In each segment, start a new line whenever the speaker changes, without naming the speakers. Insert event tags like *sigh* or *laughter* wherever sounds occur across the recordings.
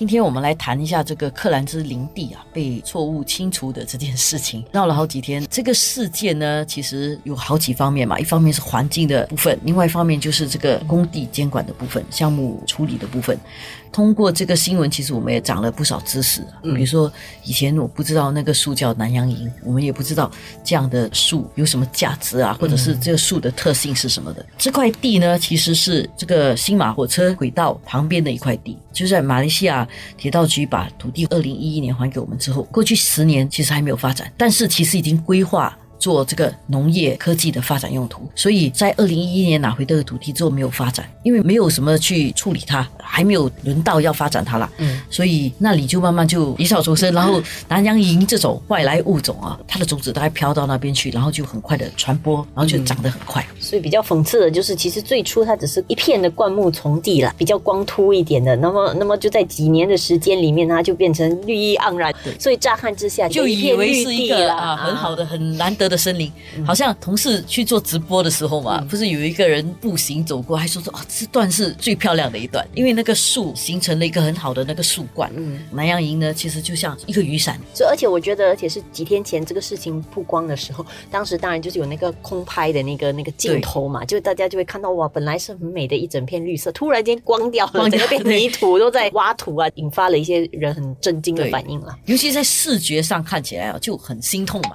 今天我们来谈一下这个克兰兹林地啊被错误清除的这件事情，闹了好几天。这个事件呢，其实有好几方面嘛，一方面是环境的部分，另外一方面就是这个工地监管的部分、项目处理的部分。通过这个新闻，其实我们也长了不少知识。比如说，以前我不知道那个树叫南洋银，我们也不知道这样的树有什么价值啊，或者是这个树的特性是什么的。这块地呢，其实是这个新马火车轨道旁边的一块地，就在马来西亚铁道局把土地二零一一年还给我们之后，过去十年其实还没有发展，但是其实已经规划。做这个农业科技的发展用途，所以在二零一一年拿回这个土地之后没有发展，因为没有什么去处理它，还没有轮到要发展它了。嗯，所以那里就慢慢就一草丛生，然后 *laughs* 南洋银这种外来物种啊，它的种子大概飘到那边去，然后就很快的传播，然后就长得很快。
所以比较讽刺的就是，其实最初它只是一片的灌木丛地了，比较光秃一点的。那么，那么就在几年的时间里面，它就变成绿意盎然。所以乍看之下
就以为是一个
啊
很好的、很难得。的森林，好像同事去做直播的时候嘛，不是有一个人步行走过，还说说哦，这段是最漂亮的一段，因为那个树形成了一个很好的那个树冠。嗯，南洋营呢，其实就像一个雨伞。
所以，而且我觉得，而且是几天前这个事情曝光的时候，*laughs* 当时当然就是有那个空拍的那个那个镜头嘛，就大家就会看到哇，本来是很美的一整片绿色，突然间光掉了，整个变泥土，都在挖土啊，引发了一些人很震惊的反应了。
尤其在视觉上看起来啊，就很心痛嘛。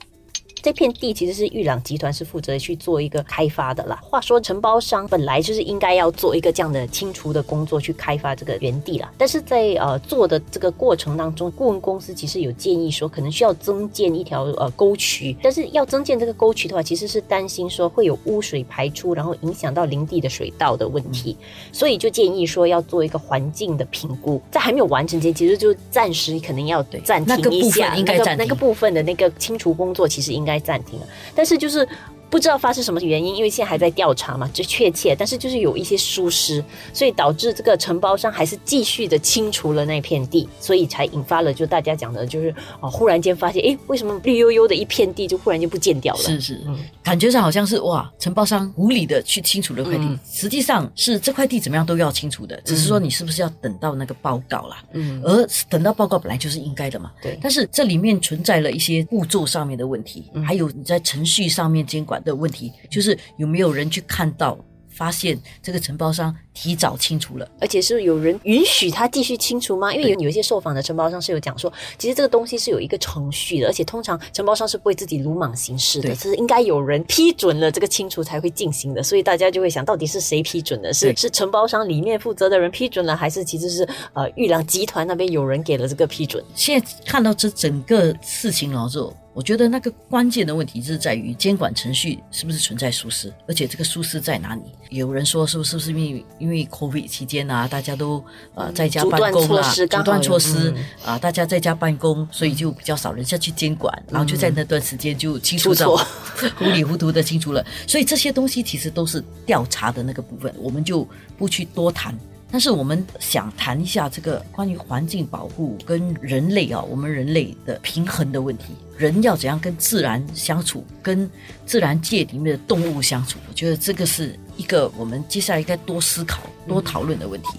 这片地其实是玉朗集团是负责去做一个开发的啦。话说承包商本来就是应该要做一个这样的清除的工作去开发这个原地啦，但是在呃做的这个过程当中，顾问公司其实有建议说可能需要增建一条呃沟渠，但是要增建这个沟渠的话，其实是担心说会有污水排出，然后影响到林地的水稻的问题，所以就建议说要做一个环境的评估，在还没有完成前，其实就暂时可能要暂停一下，
应该
那个部分的那个清除工作，其实应该。暂停了，但是就是。不知道发生什么原因，因为现在还在调查嘛，就确切。但是就是有一些疏失，所以导致这个承包商还是继续的清除了那片地，所以才引发了就大家讲的，就是哦，忽然间发现，哎，为什么绿油油的一片地就忽然间不见掉了？
是是，感觉上好像是哇，承包商无理的去清除了块地，实际上是这块地怎么样都要清除的，只是说你是不是要等到那个报告啦？嗯，而等到报告本来就是应该的嘛。
对，
但是这里面存在了一些步骤上面的问题，还有你在程序上面监管。的问题就是有没有人去看到、发现这个承包商提早清除了，
而且是有人允许他继续清除吗？因为有有一些受访的承包商是有讲说，其实这个东西是有一个程序的，而且通常承包商是不会自己鲁莽行事的，是应该有人批准了这个清除才会进行的。所以大家就会想到底是谁批准的？是是承包商里面负责的人批准了，还是其实是呃玉良集团那边有人给了这个批准？
现在看到这整个事情了之后。我觉得那个关键的问题是在于监管程序是不是存在疏失，而且这个疏失在哪里？有人说是不是不是因为因为 COVID 期间啊，大家都呃在家办公啊，阻断措施啊，大家在家办公，所以就比较少人下去监管，然后就在那段时间就清除掉，糊里糊涂的清除了。所以这些东西其实都是调查的那个部分，我们就不去多谈。但是我们想谈一下这个关于环境保护跟人类啊，我们人类的平衡的问题。人要怎样跟自然相处，跟自然界里面的动物相处？我觉得这个是一个我们接下来应该多思考、多讨论的问题。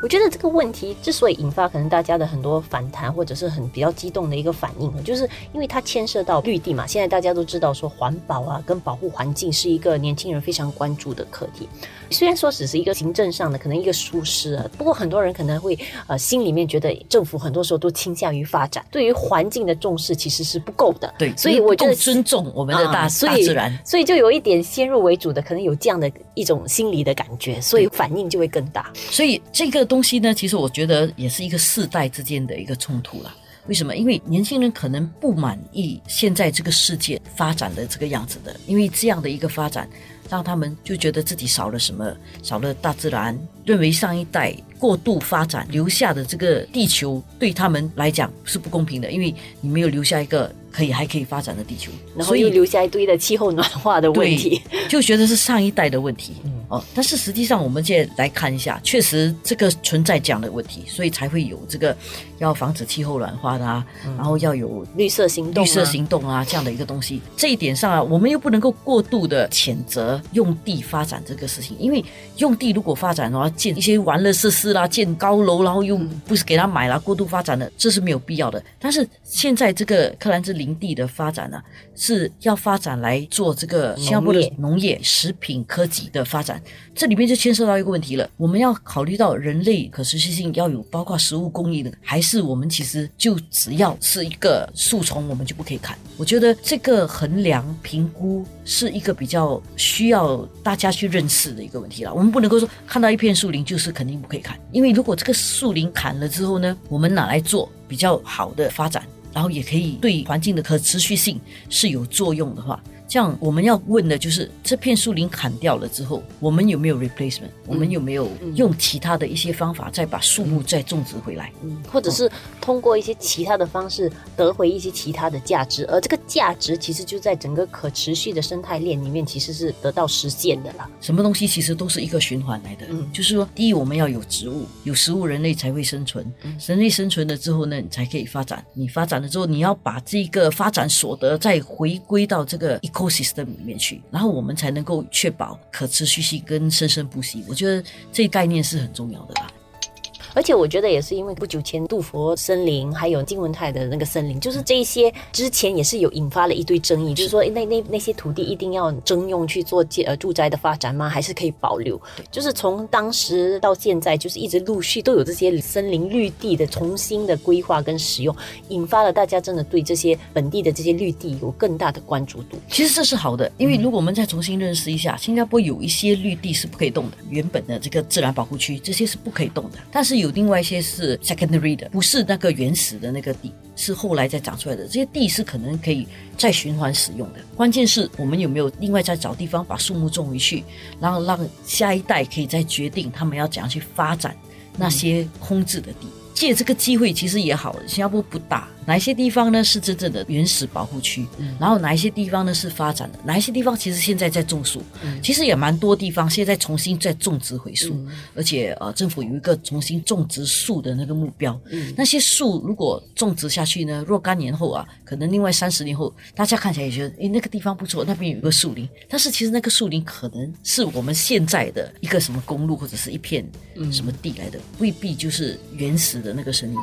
我觉得这个问题之所以引发可能大家的很多反弹，或者是很比较激动的一个反应，就是因为它牵涉到绿地嘛。现在大家都知道说环保啊，跟保护环境是一个年轻人非常关注的课题。虽然说只是一个行政上的可能一个疏失啊，不过很多人可能会呃心里面觉得政府很多时候都倾向于发展，对于环境的重视其实是不够的。
对，
所以我觉得
尊重我们的大大自然，
所以就有一点先入为主的，可能有这样的一种心理的感觉，所以反应就会更大。
所以这个。东西呢，其实我觉得也是一个世代之间的一个冲突了。为什么？因为年轻人可能不满意现在这个世界发展的这个样子的，因为这样的一个发展，让他们就觉得自己少了什么，少了大自然，认为上一代过度发展留下的这个地球对他们来讲是不公平的，因为你没有留下一个可以还可以发展的地球，
然后又留下一堆的气候暖化的问题，
就觉得是上一代的问题。嗯。哦，但是实际上我们现在来看一下，确实这个存在这样的问题，所以才会有这个要防止气候暖化的啊，然后要有
绿色行动、
绿色行动啊这样的一个东西。这一点上啊，我们又不能够过度的谴责用地发展这个事情，因为用地如果发展的话，建一些玩乐设施啦，建高楼，然后又不是给他买了，过度发展的，这是没有必要的。但是现在这个克兰兹林地的发展呢，是要发展来做这个新加坡的农业、食品科技的发展，这里面就牵涉到一个问题了。我们要考虑到人类可持续性要有包括食物供应的，还是我们其实就只要是一个树丛，我们就不可以砍？我觉得这个衡量评估是一个比较需要大家去认识的一个问题了。我们不能够说看到一片树林就是肯定不可以砍，因为如果这个树林砍了之后呢，我们拿来做比较好的发展，然后也可以对环境的可持续性是有作用的话。这样我们要问的就是，这片树林砍掉了之后，我们有没有 replacement？我们有没有用其他的一些方法再把树木再种植回来？
嗯，或者是通过一些其他的方式得回一些其他的价值，而这个价值其实就在整个可持续的生态链里面，其实是得到实现的啦。
什么东西其实都是一个循环来的。嗯，就是说，第一我们要有植物，有食物，人类才会生存。人类生存了之后呢，你才可以发展。你发展了之后，你要把这个发展所得再回归到这个。Ecosystem 里面去，然后我们才能够确保可持续性跟生生不息。我觉得这概念是很重要的啦。
而且我觉得也是因为不久前杜佛森林还有金文泰的那个森林，就是这一些之前也是有引发了一堆争议，就是说那那那些土地一定要征用去做建呃住宅的发展吗？还是可以保留？就是从当时到现在，就是一直陆续都有这些森林绿地的重新的规划跟使用，引发了大家真的对这些本地的这些绿地有更大的关注度。
其实这是好的，因为如果我们再重新认识一下，新加坡有一些绿地是不可以动的，原本的这个自然保护区这些是不可以动的，但是有。另外一些是 secondary 的，不是那个原始的那个地，是后来再长出来的。这些地是可能可以再循环使用的。关键是我们有没有另外再找地方把树木种回去，然后让下一代可以再决定他们要怎样去发展那些空置的地。借这个机会其实也好，新加坡不大。哪一些地方呢是真正的原始保护区？然后哪一些地方呢是发展的？哪一些地方其实现在在种树？其实也蛮多地方现在重新在种植回树，而且呃政府有一个重新种植树的那个目标。那些树如果种植下去呢，若干年后啊，可能另外三十年后，大家看起来也觉得诶那个地方不错，那边有一个树林。但是其实那个树林可能是我们现在的一个什么公路或者是一片什么地来的，未必就是原始的那个森林。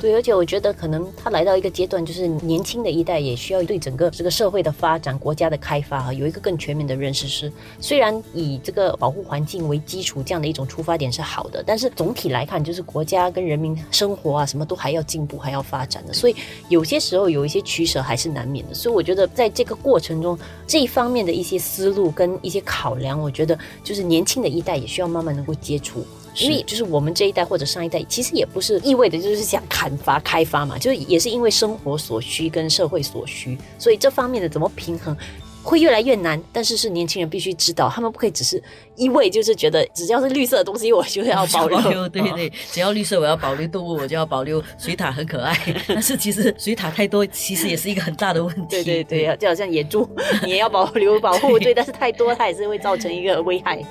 对，而且我觉得可能他来到一个阶段，就是年轻的一代也需要对整个这个社会的发展、国家的开发啊，有一个更全面的认识。是虽然以这个保护环境为基础这样的一种出发点是好的，但是总体来看，就是国家跟人民生活啊，什么都还要进步、还要发展的。所以有些时候有一些取舍还是难免的。所以我觉得在这个过程中，这一方面的一些思路跟一些考量，我觉得就是年轻的一代也需要慢慢能够接触。因为就是我们这一代或者上一代，其实也不是意味着就是想砍伐开发嘛，就是也是因为生活所需跟社会所需，所以这方面的怎么平衡会越来越难。但是是年轻人必须知道，他们不可以只是一味就是觉得只要是绿色的东西我就要保留，*laughs*
对对，只要绿色我要保留动物我就要保留水獭很可爱，*laughs* 但是其实水獭太多其实也是一个很大的问题。
对对对，*laughs* 就好像野猪你也要保留保护，对，但是太多它也是会造成一个危害。